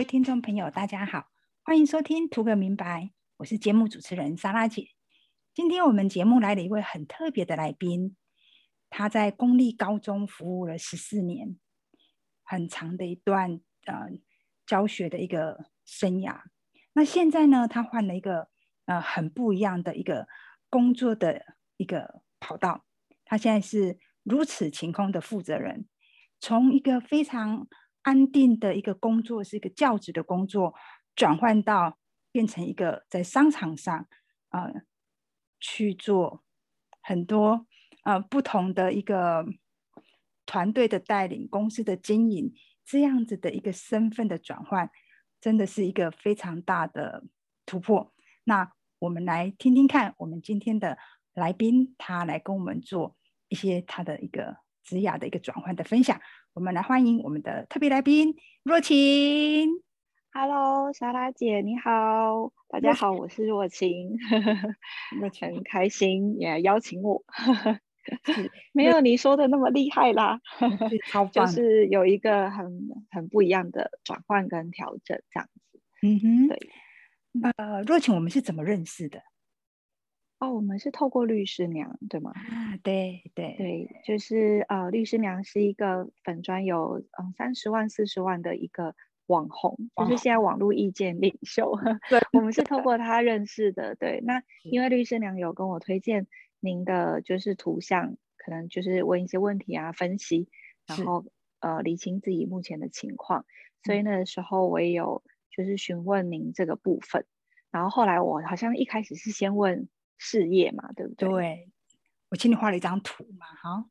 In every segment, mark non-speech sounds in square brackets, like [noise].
位听众朋友，大家好，欢迎收听《图个明白》，我是节目主持人莎拉姐。今天我们节目来了一位很特别的来宾，他在公立高中服务了十四年，很长的一段呃教学的一个生涯。那现在呢，他换了一个呃很不一样的一个工作的一个跑道，他现在是如此晴空的负责人，从一个非常。安定的一个工作是一个教职的工作，转换到变成一个在商场上，呃，去做很多呃不同的一个团队的带领、公司的经营这样子的一个身份的转换，真的是一个非常大的突破。那我们来听听看，我们今天的来宾他来跟我们做一些他的一个职涯的一个转换的分享。我们来欢迎我们的特别来宾若晴。Hello，莎拉姐，你好，大家好，我是若晴。[laughs] 若晴很开心也邀请我，[laughs] [laughs] 没有你说的那么厉害啦，就是有一个很很不一样的转换跟调整这样子。嗯哼，对。呃，若晴，我们是怎么认识的？哦，我们是透过律师娘，对吗？啊，对对对，就是呃，律师娘是一个粉专有嗯三十万四十万的一个网红，就是现在网络意见领袖。对，我们是透过他认识的。对，那因为律师娘有跟我推荐您的就是图像，可能就是问一些问题啊，分析，然后呃理清自己目前的情况，所以那时候我也有就是询问您这个部分，然后后来我好像一开始是先问。事业嘛，对不对？对，我请你画了一张图嘛，哈。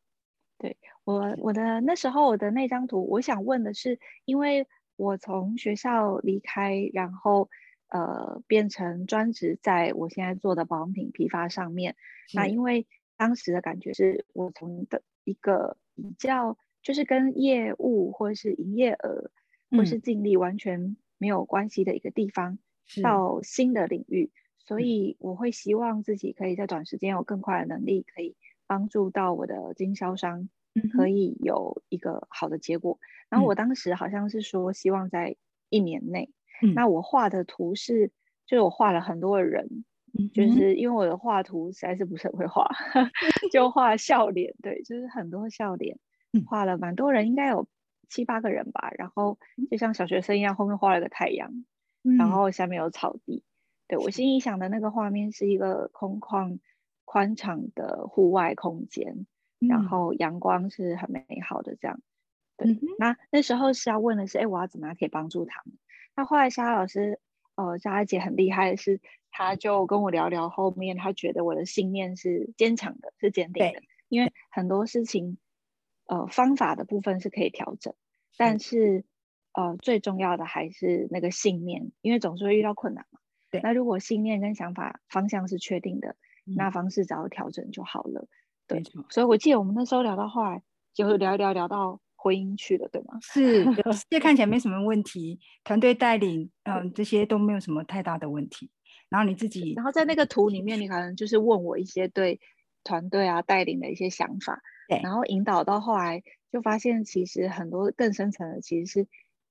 对我，我的那时候我的那张图，我想问的是，因为我从学校离开，然后呃变成专职，在我现在做的保养品批发上面。那因为当时的感觉是我从的一个比较，就是跟业务或者是营业额或是净利完全没有关系的一个地方，到新的领域。所以我会希望自己可以在短时间有更快的能力，可以帮助到我的经销商，可以有一个好的结果。然后我当时好像是说希望在一年内。那我画的图是，就是我画了很多的人，就是因为我的画图实在是不是很会画，[laughs] 就画笑脸，对，就是很多笑脸，画了蛮多人，应该有七八个人吧。然后就像小学生一样，后面画了个太阳，然后下面有草地。对我心里想的那个画面是一个空旷、宽敞的户外空间，然后阳光是很美好的这样。对，那那时候是要问的是，哎，我要怎么样可以帮助他们？那后来莎老师，呃，莎姐很厉害的是，她就跟我聊聊后面，她觉得我的信念是坚强的，是坚定的。因为很多事情，呃，方法的部分是可以调整，但是呃，最重要的还是那个信念，因为总是会遇到困难嘛。对，那如果信念跟想法方向是确定的，那方式只要调整就好了。对，所以我记得我们那时候聊到后来，就聊一聊聊到婚姻去了，对吗？[laughs] 是，[laughs] 这看起来没什么问题，团队带领，嗯，这些都没有什么太大的问题。然后你自己，然后在那个图里面，你可能就是问我一些对团队啊带领的一些想法，对，然后引导到后来，就发现其实很多更深层的其实是，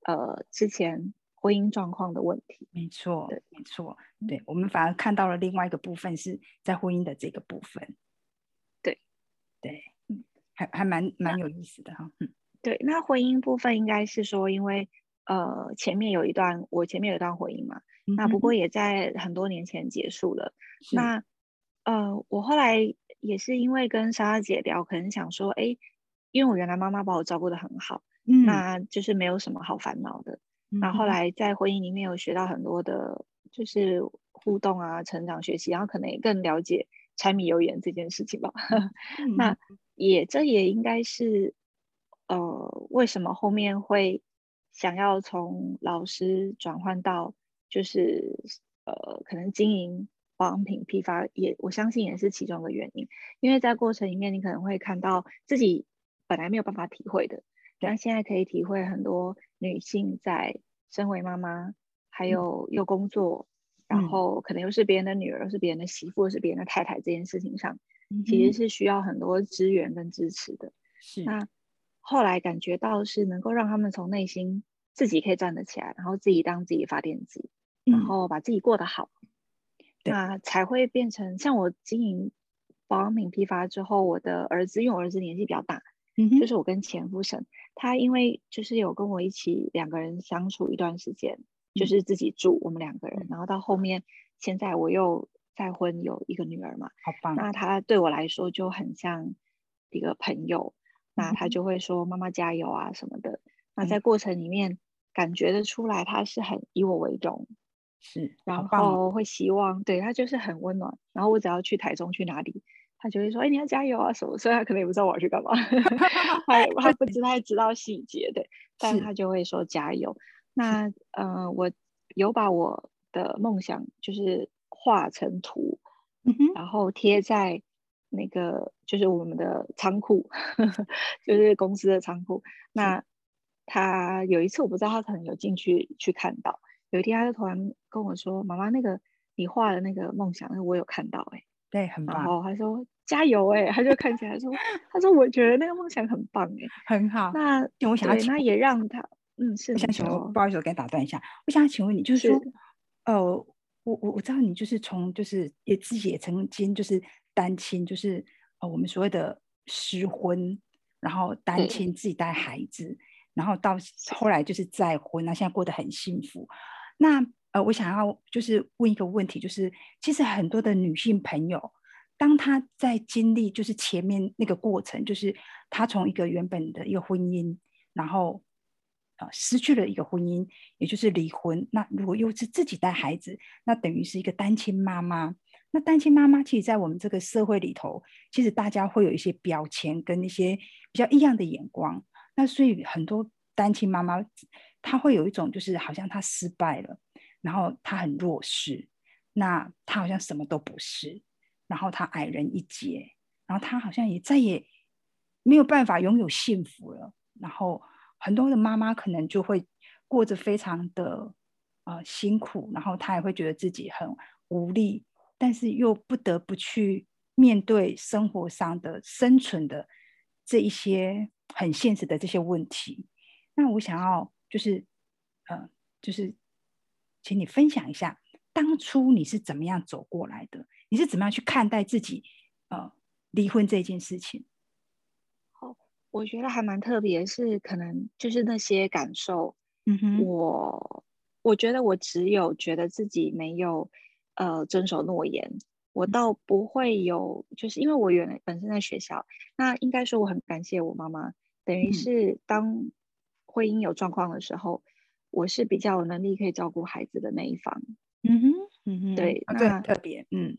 呃，之前。婚姻状况的问题，没错，对没错，对我们反而看到了另外一个部分，是在婚姻的这个部分，对，对，嗯，还还蛮蛮有意思的哈，嗯，对，那婚姻部分应该是说，因为呃前面有一段，我前面有一段婚姻嘛，那不过也在很多年前结束了，那呃我后来也是因为跟莎莎姐聊，可能想说，哎，因为我原来妈妈把我照顾的很好，嗯，那就是没有什么好烦恼的。然后后来在婚姻里面有学到很多的，就是互动啊、成长、学习，然后可能也更了解柴米油盐这件事情吧。[laughs] 那也这也应该是，呃，为什么后面会想要从老师转换到就是呃，可能经营保养品批发，也我相信也是其中的原因。因为在过程里面，你可能会看到自己本来没有办法体会的。但现在可以体会很多女性在身为妈妈，还有又工作，然后可能又是别人的女儿，是别人的媳妇，是别人的太太这件事情上，其实是需要很多资源跟支持的。是。那后来感觉到是能够让他们从内心自己可以站得起来，然后自己当自己发电机，然后把自己过得好，那才会变成像我经营保养品批发之后，我的儿子，因为我儿子年纪比较大，就是我跟前夫生，他因为就是有跟我一起两个人相处一段时间，就是自己住我们两个人，然后到后面现在我又再婚有一个女儿嘛，好棒，那他对我来说就很像一个朋友，那他就会说妈妈加油啊什么的，那在过程里面。感觉得出来，他是很以我为荣，是，然后会希望对他就是很温暖。然后我只要去台中去哪里，他就会说：“哎，你要加油啊什么。”所以他可能也不知道我要去干嘛，[laughs] [laughs] 他他不知太知道细节对，但他就会说加油。那嗯，我有把我的梦想就是画成图，然后贴在那个就是我们的仓库，[laughs] 就是公司的仓库。那他有一次我不知道，他可能有进去去看到。有一天他就突然跟我说：“妈妈，那个你画的那个梦想，那我有看到哎。”对，很棒。然后他说：“加油哎！”他就看起来说：“他说我觉得那个梦想很棒哎，[laughs] 很好。”那我想要，那也让他嗯，是。我想请问，不好意思，我给你打断一下。我想请问你，就是说，呃，我我我知道你就是从就是也自己也曾经就是单亲，就是呃我们所谓的失婚，然后单亲自己带孩子。然后到后来就是再婚，那现在过得很幸福。那呃，我想要就是问一个问题，就是其实很多的女性朋友，当她在经历就是前面那个过程，就是她从一个原本的一个婚姻，然后呃失去了一个婚姻，也就是离婚。那如果又是自己带孩子，那等于是一个单亲妈妈。那单亲妈妈，其实，在我们这个社会里头，其实大家会有一些标签跟一些比较异样的眼光。那所以很多单亲妈妈，她会有一种就是好像她失败了，然后他很弱势，那他好像什么都不是，然后他矮人一截，然后他好像也再也没有办法拥有幸福了。然后很多的妈妈可能就会过着非常的呃辛苦，然后她也会觉得自己很无力，但是又不得不去面对生活上的生存的这一些。很现实的这些问题，那我想要就是，呃，就是请你分享一下，当初你是怎么样走过来的？你是怎么样去看待自己呃离婚这件事情？好，我觉得还蛮特别，是可能就是那些感受，嗯哼，我我觉得我只有觉得自己没有呃遵守诺言。我倒不会有，就是因为我原来本身在学校，那应该说我很感谢我妈妈，等于是当婚姻有状况的时候，我是比较有能力可以照顾孩子的那一方。嗯哼，嗯哼，对，那特别，嗯，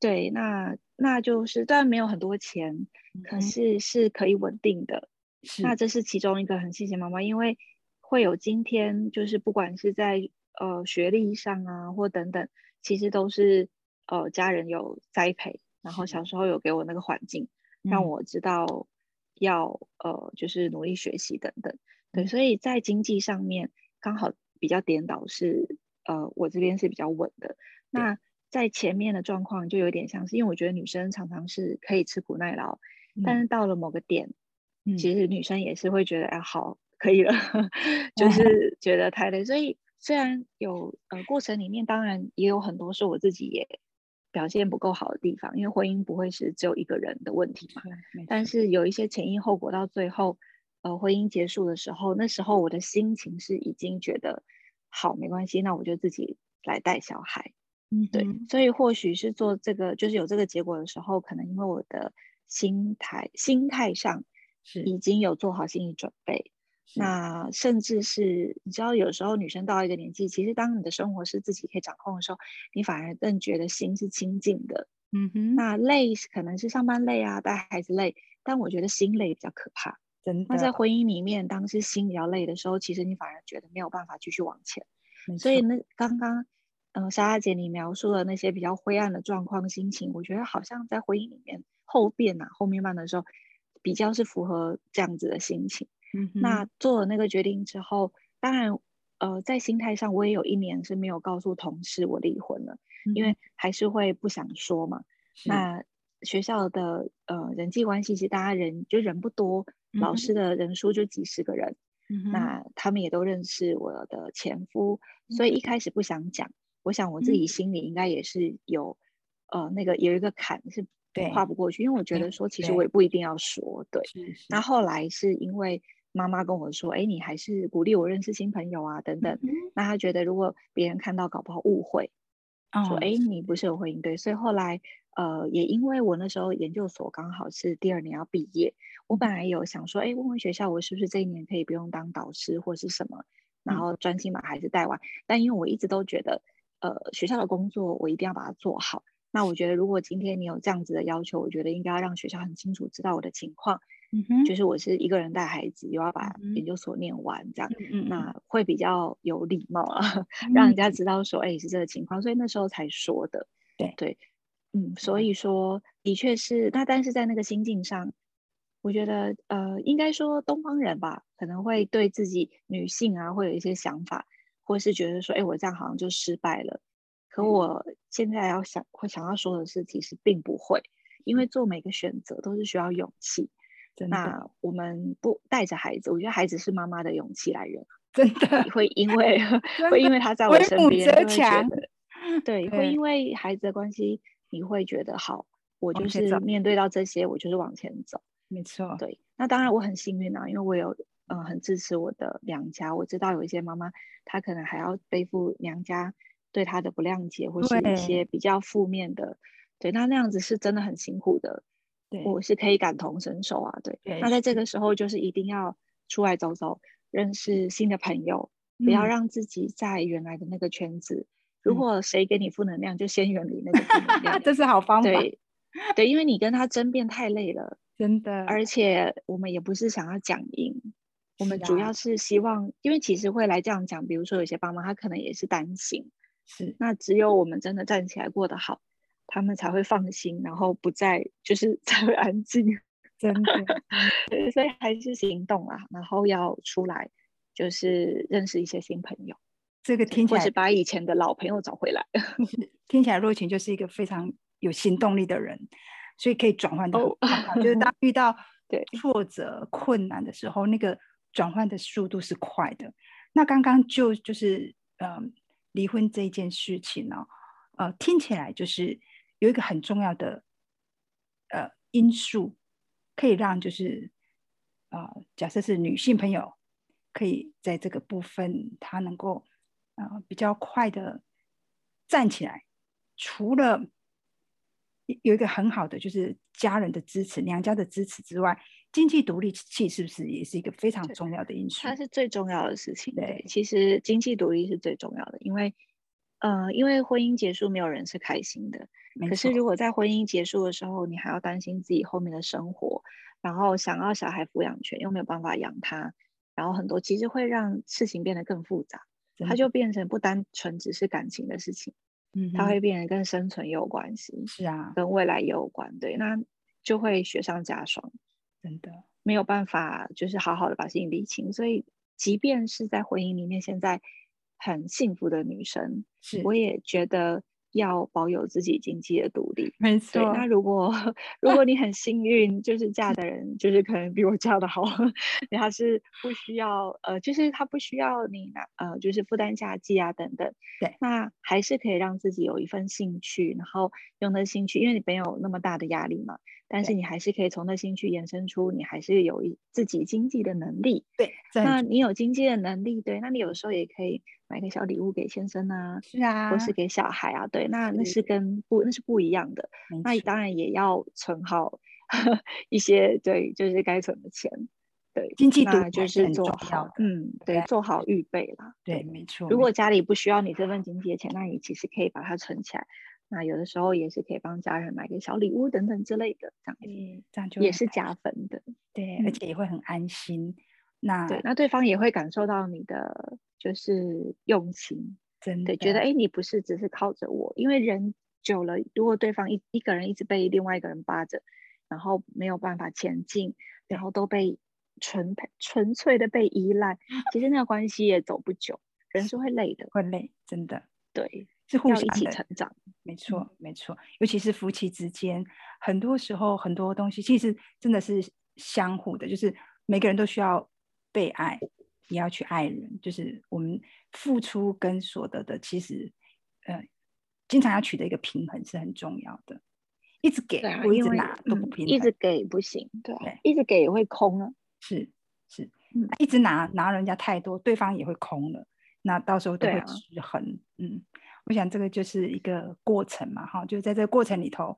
对，那那就是虽然没有很多钱，可是是可以稳定的。是，那这是其中一个很谢谢妈妈，因为会有今天，就是不管是在呃学历上啊，或等等，其实都是。呃，家人有栽培，然后小时候有给我那个环境，让我知道要呃，就是努力学习等等。对，所以在经济上面刚好比较颠倒，是呃，我这边是比较稳的。那在前面的状况就有点像是，因为我觉得女生常常是可以吃苦耐劳，但是到了某个点，其实女生也是会觉得哎，好，可以了，[laughs] 就是觉得太累。所以虽然有呃过程里面，当然也有很多是我自己也。表现不够好的地方，因为婚姻不会是只有一个人的问题嘛。但是有一些前因后果，到最后，呃，婚姻结束的时候，那时候我的心情是已经觉得好没关系，那我就自己来带小孩。嗯，对。所以或许是做这个，就是有这个结果的时候，可能因为我的心态心态上是已经有做好心理准备。那甚至是你知道，有时候女生到一个年纪，其实当你的生活是自己可以掌控的时候，你反而更觉得心是清静的。嗯哼，那累可能是上班累啊，带孩子累，但我觉得心累比较可怕。真的。那在婚姻里面，当是心比较累的时候，其实你反而觉得没有办法继续往前。所以那刚刚，嗯，莎莎姐你描述的那些比较灰暗的状况心情，我觉得好像在婚姻里面后变啊后面慢的时候，比较是符合这样子的心情。那做了那个决定之后，当然，呃，在心态上我也有一年是没有告诉同事我离婚了，因为还是会不想说嘛。那学校的呃人际关系，其实大家人就人不多，老师的人数就几十个人，那他们也都认识我的前夫，所以一开始不想讲。我想我自己心里应该也是有，呃，那个有一个坎是跨不过去，因为我觉得说其实我也不一定要说。对，那后来是因为妈妈跟我说，哎，你还是鼓励我认识新朋友啊，等等。那他觉得如果别人看到，搞不好误会，说哎，你不是有婚姻对，所以后来。呃，也因为我那时候研究所刚好是第二年要毕业，我本来有想说，哎，问问学校我是不是这一年可以不用当导师或是什么，然后专心把孩子带完。但因为我一直都觉得，呃，学校的工作我一定要把它做好。那我觉得，如果今天你有这样子的要求，我觉得应该要让学校很清楚知道我的情况，嗯。哼，就是我是一个人带孩子，又要把研究所念完，这样，嗯嗯，那会比较有礼貌啊，让人家。知道说，哎，是这个情况，所以那时候才说的，对。对。嗯，所以说的确是，那但是在那个心境上，我觉得呃，应该说东方人吧，可能会对自己女性啊，会有一些想法，或是觉得说，哎，我这样好像就失败了。可我现在要想，会想要说的是，其实并不会，因为做每个选择都是需要勇气。那我们不带着孩子，我觉得孩子是妈妈的勇气来源，[laughs] 真的会因为会因为他在我身边，会觉得对，会因为孩子的关系。你会觉得好，我就是面对到这些，我就是往前走。没错，对。那当然我很幸运啊，因为我有嗯很支持我的娘家。我知道有一些妈妈，她可能还要背负娘家对她的不谅解，或是一些比较负面的。对，那那样子是真的很辛苦的。对，我是可以感同身受啊。对，那在这个时候就是一定要出来走走，认识新的朋友，不要让自己在原来的那个圈子。如果谁给你负能量，就先远离那个负能量。[laughs] 这是好方法。对，对，因为你跟他争辩太累了，[laughs] 真的。而且我们也不是想要讲赢，我们主要是希望，因为其实会来这样讲，比如说有些爸妈他可能也是担心，是。那只有我们真的站起来过得好，他们才会放心，然后不再就是才会安静。[laughs] 真的。对，所以还是行动啊，然后要出来，就是认识一些新朋友。这个听起来，或是把以前的老朋友找回来。[laughs] 听起来若晴就是一个非常有行动力的人，所以可以转换。就是当 [laughs] 遇到对挫折、困难的时候，那个转换的速度是快的。那刚刚就就是呃，离婚这一件事情呢，呃，听起来就是有一个很重要的呃因素，可以让就是呃，假设是女性朋友，可以在这个部分她能够。啊，比较快的站起来，除了有一个很好的就是家人的支持、娘家的支持之外，经济独立器是不是也是一个非常重要的因素？它是最重要的事情。对，其实经济独立是最重要的，因为呃，因为婚姻结束，没有人是开心的。可是如果在婚姻结束的时候，你还要担心自己后面的生活，然后想要小孩抚养权又没有办法养他，然后很多其实会让事情变得更复杂。它就变成不单纯只是感情的事情，嗯，它会变得跟生存也有关系，是啊，跟未来也有关，对，那就会雪上加霜，真的没有办法，就是好好的把事情理清。所以，即便是在婚姻里面，现在很幸福的女生，是，我也觉得。要保有自己经济的独立，没错。那如果如果你很幸运，就是嫁的人就是可能比我嫁的好，[laughs] 他是不需要呃，就是他不需要你拿呃，就是负担家计啊等等。对，那还是可以让自己有一份兴趣，然后用那兴趣，因为你没有那么大的压力嘛。但是你还是可以从那兴趣延伸出，你还是有一自己经济的能力。对，那你有经济的能力，对，那你有时候也可以买个小礼物给先生啊，是啊，或是给小孩啊，对，那那是跟不那是不一样的。那你当然也要存好 [laughs] 一些，对，就是该存的钱。对，经济独就是做好，嗯，对，做好预备啦。对，没错。如果家里不需要你这份经济的钱，那你其实可以把它存起来。那有的时候也是可以帮家人买个小礼物等等之类的，这样子，这样就也是加分的，对，而且也会很安心。那对，那对方也会感受到你的就是用心，真的觉得哎，你不是只是靠着我，因为人久了，如果对方一一个人一直被另外一个人扒着，然后没有办法前进，然后都被纯纯粹的被依赖，[laughs] 其实那个关系也走不久，人是会累的，会累，真的，对。是互相一起成长，没错，没错。尤其是夫妻之间，很多时候很多东西其实真的是相互的，就是每个人都需要被爱，也要去爱人，就是我们付出跟所得的，其实呃，经常要取得一个平衡是很重要的。一直给或一直拿都不平衡，一直给不行，对，一直给也会空啊。是是，一直拿拿人家太多，对方也会空了，那到时候都会失衡。嗯，我想这个就是一个过程嘛，哈，就在这个过程里头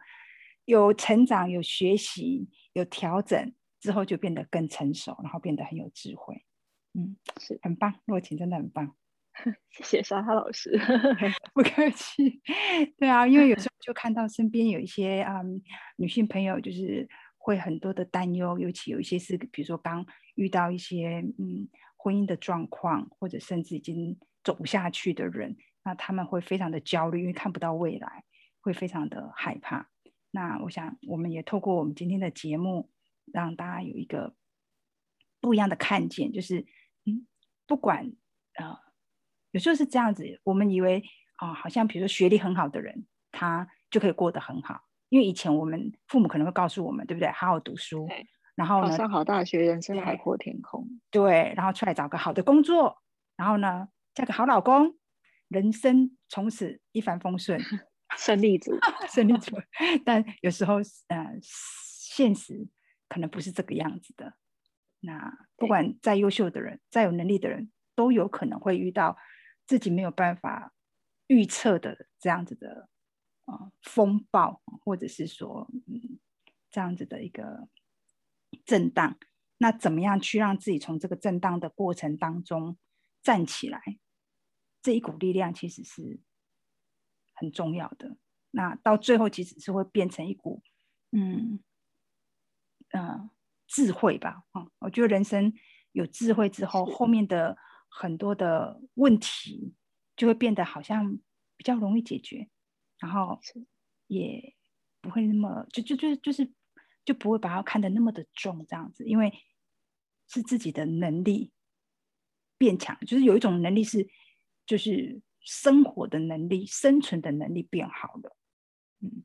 有成长、有学习、有调整之后，就变得更成熟，然后变得很有智慧。嗯，是很棒，若晴真的很棒。[laughs] 谢谢莎莎老师，[laughs] 不客气。对啊，因为有时候就看到身边有一些啊女性朋友，就是会很多的担忧，尤其有一些是比如说刚遇到一些嗯婚姻的状况，或者甚至已经走不下去的人，那他们会非常的焦虑，因为看不到未来，会非常的害怕。那我想，我们也透过我们今天的节目，让大家有一个不一样的看见，就是嗯，不管呃。有时候是这样子，我们以为啊，好像比如说学历很好的人，他就可以过得很好。因为以前我们父母可能会告诉我们，对不对？好好读书，然后呢，上好大学，人生海阔天空。对，然后出来找个好的工作，然后呢，嫁个好老公，人生从此一帆风顺，[laughs] 胜利组，[laughs] 胜利组。[laughs] 但有时候，呃，现实可能不是这个样子的。那不管再优秀的人，再有能力的人，都有可能会遇到。自己没有办法预测的这样子的啊风暴，或者是说嗯这样子的一个震荡，那怎么样去让自己从这个震荡的过程当中站起来？这一股力量其实是很重要的。那到最后其实是会变成一股嗯嗯智慧吧。啊，我觉得人生有智慧之后，后面的。很多的问题就会变得好像比较容易解决，然后也不会那么就就就就是就不会把它看得那么的重这样子，因为是自己的能力变强，就是有一种能力是就是生活的能力、生存的能力变好了。嗯，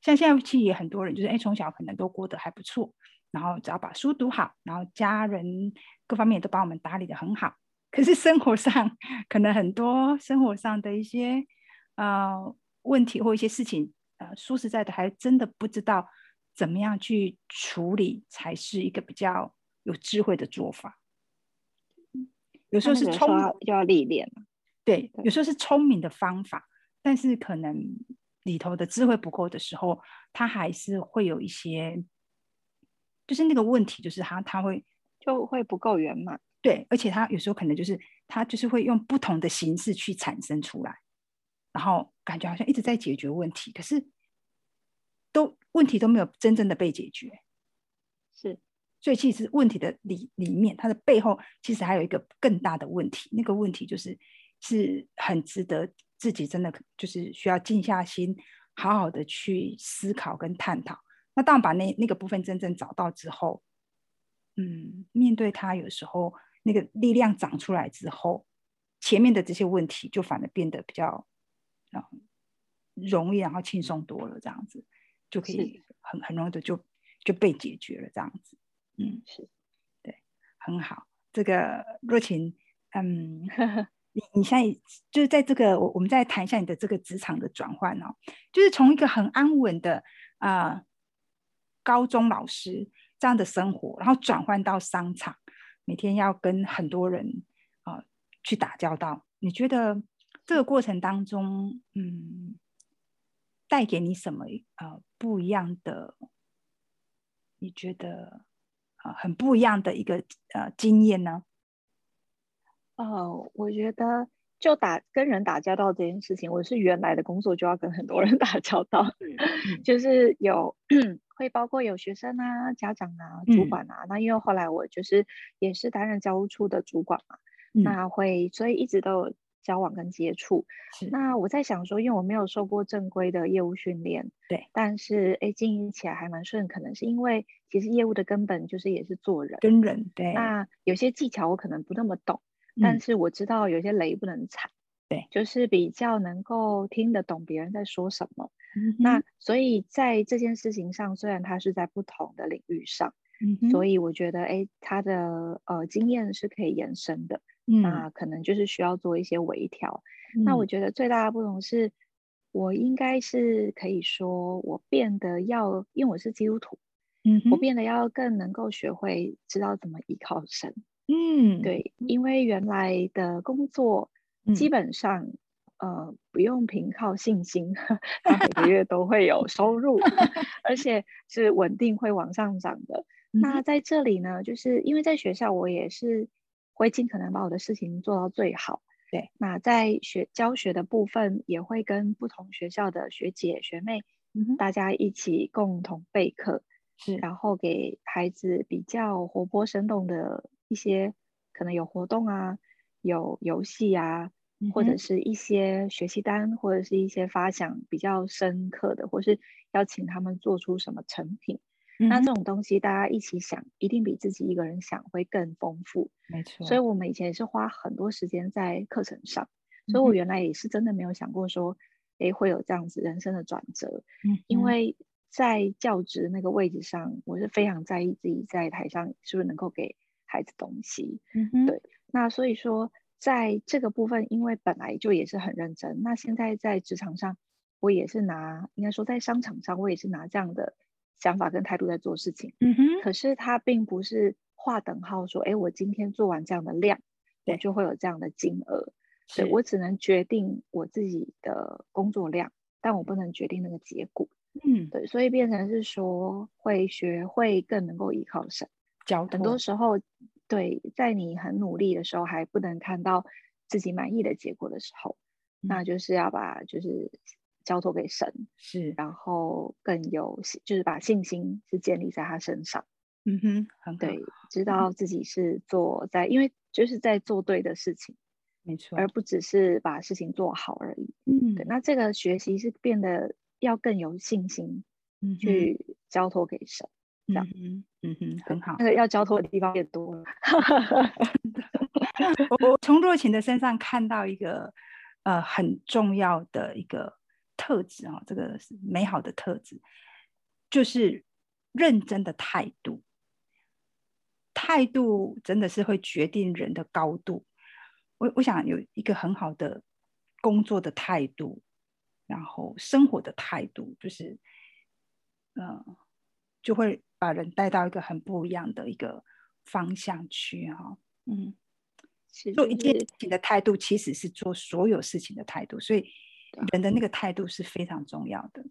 像现在其实也很多人就是哎从小可能都过得还不错，然后只要把书读好，然后家人各方面都把我们打理的很好。可是生活上可能很多生活上的一些呃问题或一些事情，呃，说实在的，还真的不知道怎么样去处理才是一个比较有智慧的做法。有时候是聪就要历练对，有时候是聪明的方法，但是可能里头的智慧不够的时候，他还是会有一些，就是那个问题，就是他他会就会不够圆满。对，而且他有时候可能就是他就是会用不同的形式去产生出来，然后感觉好像一直在解决问题，可是都问题都没有真正的被解决。是，所以其实问题的里里面，它的背后其实还有一个更大的问题，那个问题就是是很值得自己真的就是需要静下心，好好的去思考跟探讨。那当把那那个部分真正找到之后，嗯，面对它有时候。那个力量长出来之后，前面的这些问题就反而变得比较啊容易，然后轻松多了，这样子就可以很很容易的就就被解决了，这样子，嗯，是对，很好。这个若晴，嗯，[laughs] 你你现在就是在这个我我们再谈一下你的这个职场的转换哦，就是从一个很安稳的啊高中老师这样的生活，然后转换到商场。每天要跟很多人啊去打交道，你觉得这个过程当中，嗯，带给你什么呃不一样的？你觉得啊很不一样的一个呃经验呢？哦，我觉得就打跟人打交道这件事情，我是原来的工作就要跟很多人 [laughs] 打交道，就是有。[clears throat] 会包括有学生啊、家长啊、主管啊。那因为后来我就是也是担任教务处的主管嘛，那会所以一直都有交往跟接触。那我在想说，因为我没有受过正规的业务训练，对，但是哎，经营起来还蛮顺。可能是因为其实业务的根本就是也是做人跟人。对，那有些技巧我可能不那么懂，但是我知道有些雷不能踩。对，就是比较能够听得懂别人在说什么。那所以在这件事情上，虽然他是在不同的领域上，嗯所以我觉得，哎，他的呃经验是可以延伸的。那可能就是需要做一些微调。那我觉得最大的不同是，我应该是可以说，我变得要，因为我是基督徒，嗯，我变得要更能够学会知道怎么依靠神。嗯，对，因为原来的工作基本上。呃，不用凭靠信心，[laughs] 他每个月 [laughs] 都会有收入，而且是稳定会往上涨的。那在这里呢，就是因为在学校，我也是会尽可能把我的事情做到最好。对，那在学教学的部分，也会跟不同学校的学姐学妹，大家一起共同备课，是，然后给孩子比较活泼生动的一些，可能有活动啊，有游戏啊。或者是一些学习单，或者是一些发想比较深刻的，或是邀请他们做出什么成品。那这种东西大家一起想，一定比自己一个人想会更丰富。没错。所以我们以前也是花很多时间在课程上。所以我原来也是真的没有想过说，哎，会有这样子人生的转折。嗯。因为在教职那个位置上，我是非常在意自己在台上是不是能够给孩子东西。嗯哼。对。那所以说。在这个部分，因为本来就也是很认真，那现在在职场上，我也是拿，应该说在商场上，我也是拿这样的想法跟态度在做事情。嗯哼。可是它并不是划等号说，哎，我今天做完这样的量，我就会有这样的金额。对，我只能决定我自己的工作量，但我不能决定那个结果。嗯，对，所以变成是说，会学会更能够依靠神。很多时候。对，在你很努力的时候，还不能看到自己满意的结果的时候，那就是要把就是交托给神，是，然后更有就是把信心是建立在他身上。嗯哼，很对，知道自己是做在，因为就是在做对的事情，没错，而不只是把事情做好而已。嗯，对，那这个学习是变得要更有信心，去交托给神。嗯嗯，嗯哼，很好。那个要交托的地方也多了。我从若晴的身上看到一个呃很重要的一个特质啊，这个是美好的特质，就是认真的态度。态度真的是会决定人的高度。我我想有一个很好的工作的态度，然后生活的态度，就是嗯。就会把人带到一个很不一样的一个方向去哈，嗯，做一件事情的态度其实是做所有事情的态度，所以人的那个态度是非常重要的。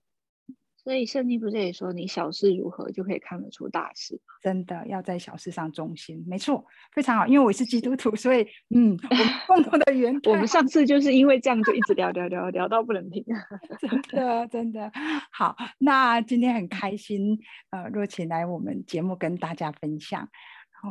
所以圣经不是也说，你小事如何就可以看得出大事？真的要在小事上忠心，没错，非常好。因为我是基督徒，所以嗯，我们共同的原我们上次就是因为这样就一直聊聊聊聊到不能停，[laughs] 真的真的好。那今天很开心，呃，若晴来我们节目跟大家分享，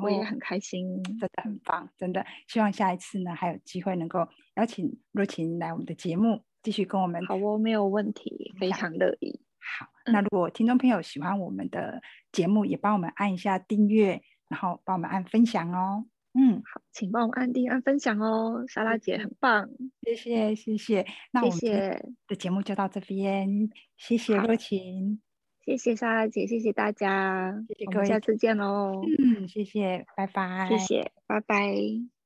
我也很开心，真的很棒，真的希望下一次呢还有机会能够邀请若晴来我们的节目，继续跟我们。好哦，没有问题，非常乐意。好，那如果听众朋友喜欢我们的节目，也帮我们按一下订阅，然后帮我们按分享哦。嗯，好，请帮我们按订阅按分享哦。莎拉姐很棒，谢谢谢谢。那我们的节目就到这边，谢谢若晴，谢谢莎拉姐，谢谢大家，谢谢各位，下次见喽。嗯，谢谢，拜拜，谢谢，拜拜。